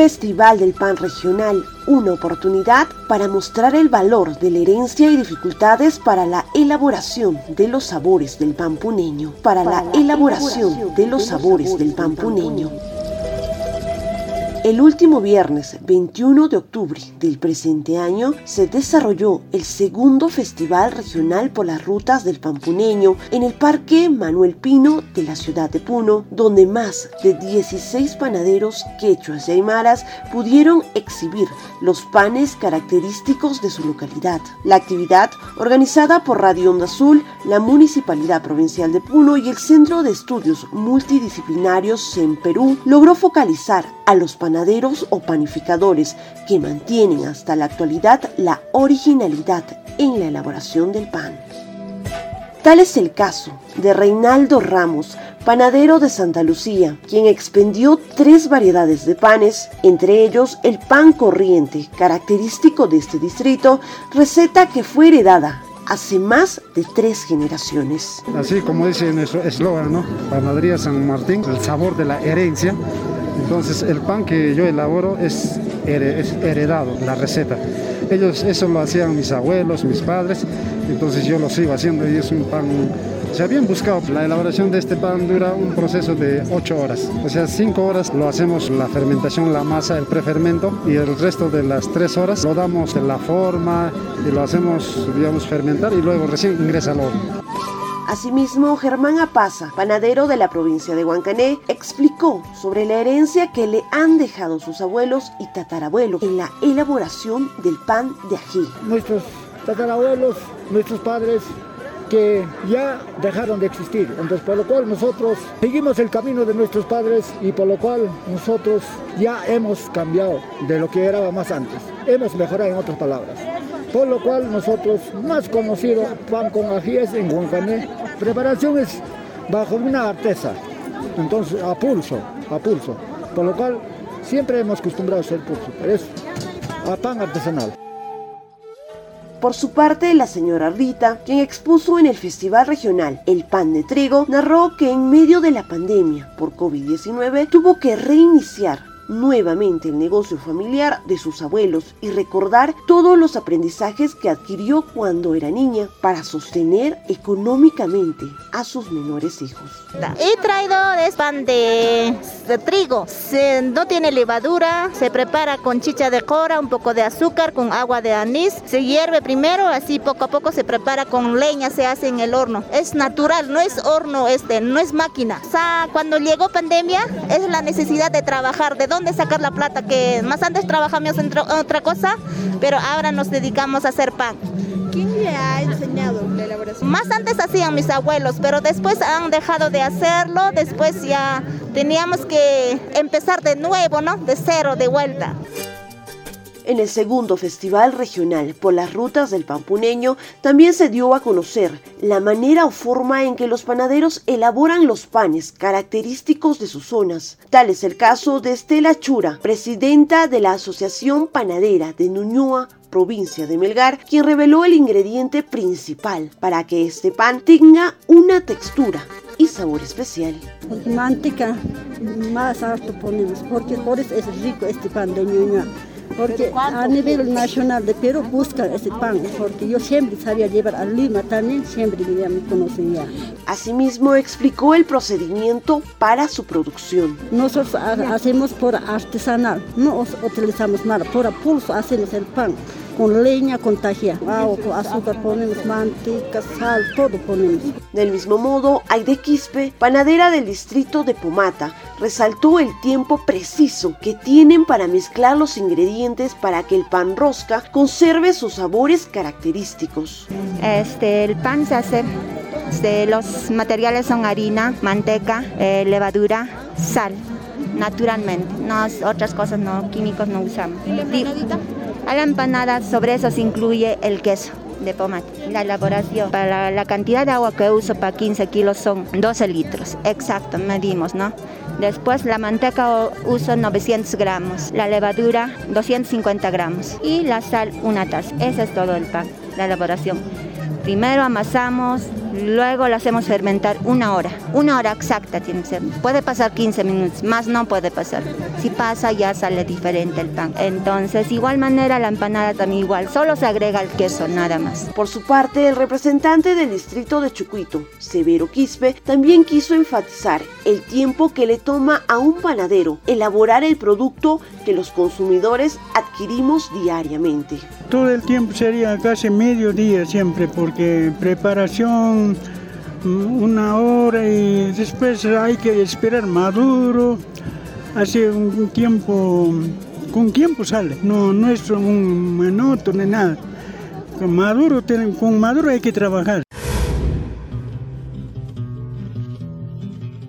Festival del Pan Regional, una oportunidad para mostrar el valor de la herencia y dificultades para la elaboración de los sabores del pan puneño, para, la, elaboración de los sabores del pan puneño. El último viernes 21 de octubre del presente año se desarrolló el segundo Festival Regional por las Rutas del Pampuneño en el Parque Manuel Pino de la ciudad de Puno, donde más de 16 panaderos quechuas y aymaras pudieron exhibir los panes característicos de su localidad. La actividad, organizada por Radio Onda Azul, la Municipalidad Provincial de Puno y el Centro de Estudios Multidisciplinarios en Perú, logró focalizar a los panaderos o panificadores que mantienen hasta la actualidad la originalidad en la elaboración del pan. Tal es el caso de Reinaldo Ramos, panadero de Santa Lucía, quien expendió tres variedades de panes, entre ellos el pan corriente, característico de este distrito, receta que fue heredada hace más de tres generaciones. Así como dice nuestro eslogan, ¿no? Panadería San Martín, el sabor de la herencia. Entonces el pan que yo elaboro es, heredado, la receta. Ellos eso lo hacían mis abuelos, mis padres, entonces yo lo sigo haciendo y es un pan se habían buscado. La elaboración de este pan dura un proceso de 8 horas. O sea, 5 horas lo hacemos la fermentación, la masa, el prefermento y el resto de las 3 horas lo damos en la forma y lo hacemos, digamos, fermentar y luego recién ingresa al horno. Asimismo, Germán Apaza, panadero de la provincia de Huancané, explicó sobre la herencia que le han dejado sus abuelos y tatarabuelos en la elaboración del pan de ají. Nuestros tatarabuelos, nuestros padres que ya dejaron de existir. Entonces, por lo cual nosotros seguimos el camino de nuestros padres y por lo cual nosotros ya hemos cambiado de lo que era más antes. Hemos mejorado en otras palabras. Por lo cual nosotros, más conocido, pan con ajíes en Huancané, preparación es bajo una artesa, entonces a pulso, a pulso. Por lo cual siempre hemos acostumbrado a hacer pulso, pero es a pan artesanal. Por su parte, la señora Rita, quien expuso en el Festival Regional El Pan de Trigo, narró que en medio de la pandemia por COVID-19 tuvo que reiniciar nuevamente el negocio familiar de sus abuelos y recordar todos los aprendizajes que adquirió cuando era niña para sostener económicamente a sus menores hijos. He traído pan de, trigo, no tiene levadura, se prepara con chicha de cora, un poco de azúcar, con agua de anís, se hierve primero, así poco a poco se prepara con leña, se hace en el horno. Es natural, no es horno este, no es máquina. O sea, cuando llegó pandemia es la necesidad de trabajar, de dónde sacar la plata, que más antes trabajamos en otra cosa, pero ahora nos dedicamos a hacer pan. ¿Quién le ha enseñado la elaboración? Más antes hacían mis abuelos, pero después han dejado de hacerlo, después ya teníamos que empezar de nuevo, ¿no? De cero, de vuelta. En el segundo Festival Regional por las Rutas del Pampuneño también se dio a conocer la manera o forma en que los panaderos elaboran los panes característicos de sus zonas. Tal es el caso de Estela Chura, presidenta de la Asociación Panadera de Nuñoa, provincia de Melgar, quien reveló el ingrediente principal para que este pan tenga una textura y sabor especial. Manteca más harto ponemos, porque por eso es rico este pan de Ñuñoa porque a nivel nacional de Perú busca ese pan, porque yo siempre sabía llevar a Lima también, siempre ya me conocen ya. Asimismo explicó el procedimiento para su producción. Nosotros hacemos por artesanal, no utilizamos nada, por pulso hacemos el pan con leña, con tajía, agua, azúcar ponemos, manteca, sal, todo ponemos. Del mismo modo, Aide Quispe, panadera del distrito de Pomata, resaltó el tiempo preciso que tienen para mezclar los ingredientes para que el pan rosca conserve sus sabores característicos. Este, el pan se hace, este, los materiales son harina, manteca, eh, levadura, sal naturalmente. No, otras cosas no, químicos no usamos. A la empanada sobre eso se incluye el queso de pomate. La elaboración, para la, cantidad de agua que uso para 15 kilos son 12 litros. Exacto, medimos, ¿no? Después la manteca uso 900 gramos, la levadura 250 gramos y la sal una taza. Ese es todo el pan, la elaboración. Primero amasamos, Luego lo hacemos fermentar una hora. Una hora exacta tiene que ser. Puede pasar 15 minutos, más no puede pasar. Si pasa ya sale diferente el pan. Entonces, igual manera la empanada también igual. Solo se agrega el queso, nada más. Por su parte, el representante del distrito de Chucuito, Severo Quispe, también quiso enfatizar el tiempo que le toma a un panadero elaborar el producto que los consumidores adquirimos diariamente. Todo el tiempo sería casi medio día siempre porque preparación una hora y después hay que esperar maduro. Hace un tiempo, con tiempo sale, no, no es un minuto ni nada. Maduro, con maduro hay que trabajar.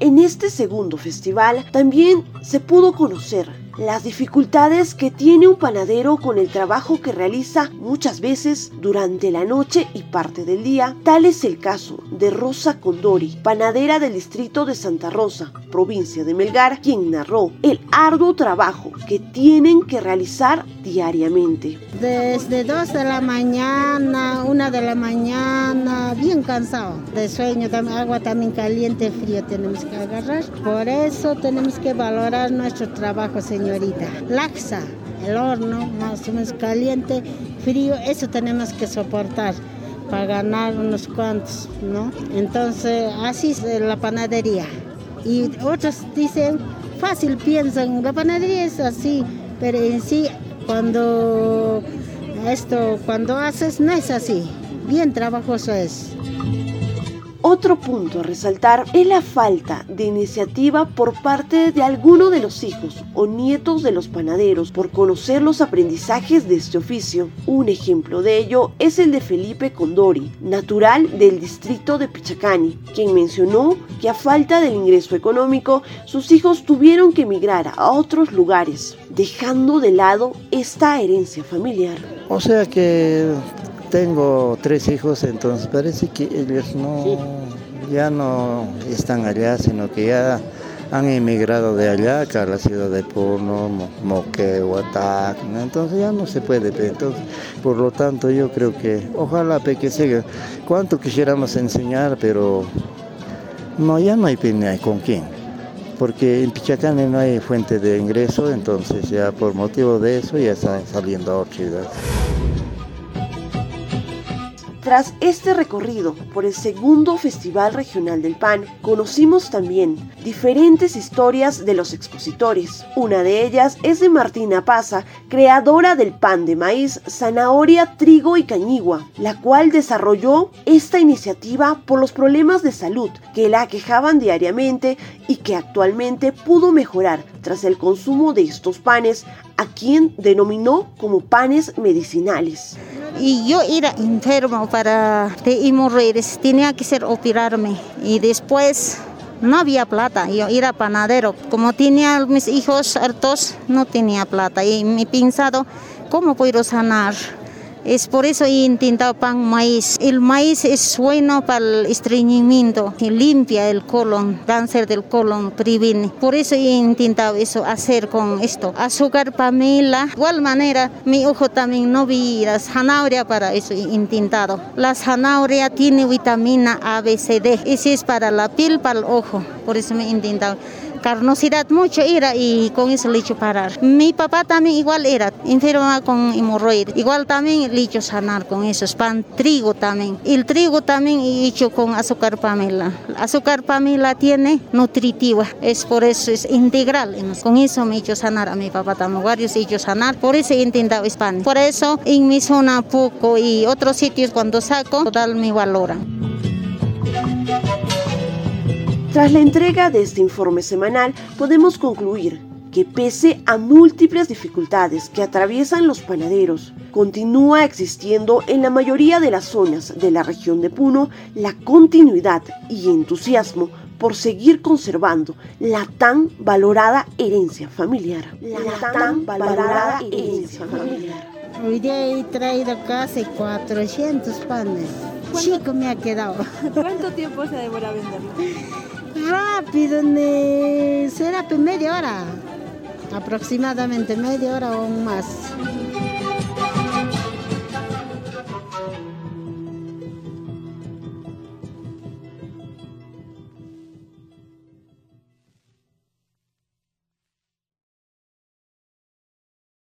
En este segundo festival también se pudo conocer las dificultades que tiene un panadero con el trabajo que realiza muchas veces durante la noche y parte del día. Tal es el caso de Rosa Condori, panadera del distrito de Santa Rosa, provincia de Melgar, quien narró el arduo trabajo que tienen que realizar diariamente. Desde 2 de la mañana, 1 de la mañana, bien cansado de sueño, agua también caliente, frío tenemos que agarrar. Por eso tenemos que valorar nuestro trabajo, señor señorita. Laxa, el horno más o menos caliente, frío, eso tenemos que soportar para ganar unos cuantos, ¿no? Entonces, así es la panadería. Y otros dicen, fácil piensan, la panadería es así, pero en sí, cuando esto, cuando haces, no es así. Bien trabajoso es. Otro punto a resaltar es la falta de iniciativa por parte de alguno de los hijos o nietos de los panaderos por conocer los aprendizajes de este oficio. Un ejemplo de ello es el de Felipe Condori, natural del distrito de Pichacani, quien mencionó que a falta del ingreso económico, sus hijos tuvieron que emigrar a otros lugares, dejando de lado esta herencia familiar. O sea que tengo tres hijos, entonces parece que ellos no, ya no están allá, sino que ya han emigrado de allá, acá a la ciudad de Puno, Moque, Huatac, entonces ya no se puede. Entonces, por lo tanto, yo creo que ojalá que siga. Cuánto quisiéramos enseñar, pero no, ya no hay pena con quién. Porque en Pichacane no hay fuente de ingreso, entonces ya por motivo de eso ya están saliendo a otra ciudad. Tras este recorrido por el segundo Festival Regional del Pan, conocimos también diferentes historias de los expositores. Una de ellas es de Martina Paza, creadora del pan de maíz, zanahoria, trigo y cañigua, la cual desarrolló esta iniciativa por los problemas de salud que la aquejaban diariamente y que actualmente pudo mejorar tras el consumo de estos panes, a quien denominó como panes medicinales. Y yo era enfermo para de tenía que ser operarme. Y después no había plata, yo era panadero, como tenía mis hijos hartos, no tenía plata. Y me he pensado, ¿cómo puedo sanar? Es por eso he intentado pan maíz. El maíz es bueno para el estreñimiento, limpia el colon, cáncer del colon, previene. Por eso he intentado eso, hacer con esto. Azúcar pamela. De igual manera, mi ojo también no vi la zanahoria para eso he intentado. La zanahoria tiene vitamina A, B, C, D. Ese es para la piel, para el ojo. Por eso me he intentado carnosidad mucho era y con eso le hecho parar. Mi papá también igual era enfermo con hemorroides, igual también le hecho sanar con eso, pan, trigo también. El trigo también he hecho con azúcar pamela. Azúcar pamela tiene nutritiva, es por eso es integral. Con eso me hecho sanar a mi papá también, varios hecho sanar, por eso he intentado pan. Por eso en mi zona poco y otros sitios cuando saco, total me valoran. Tras la entrega de este informe semanal, podemos concluir que pese a múltiples dificultades que atraviesan los panaderos, continúa existiendo en la mayoría de las zonas de la región de Puno la continuidad y entusiasmo por seguir conservando la tan valorada herencia familiar. La, tan, valorada herencia familiar. Hoy día he traído casi 400 panes. Chico me ha quedado. ¿Cuánto tiempo se demora venderlo? Rápido, será media hora, aproximadamente media hora o más.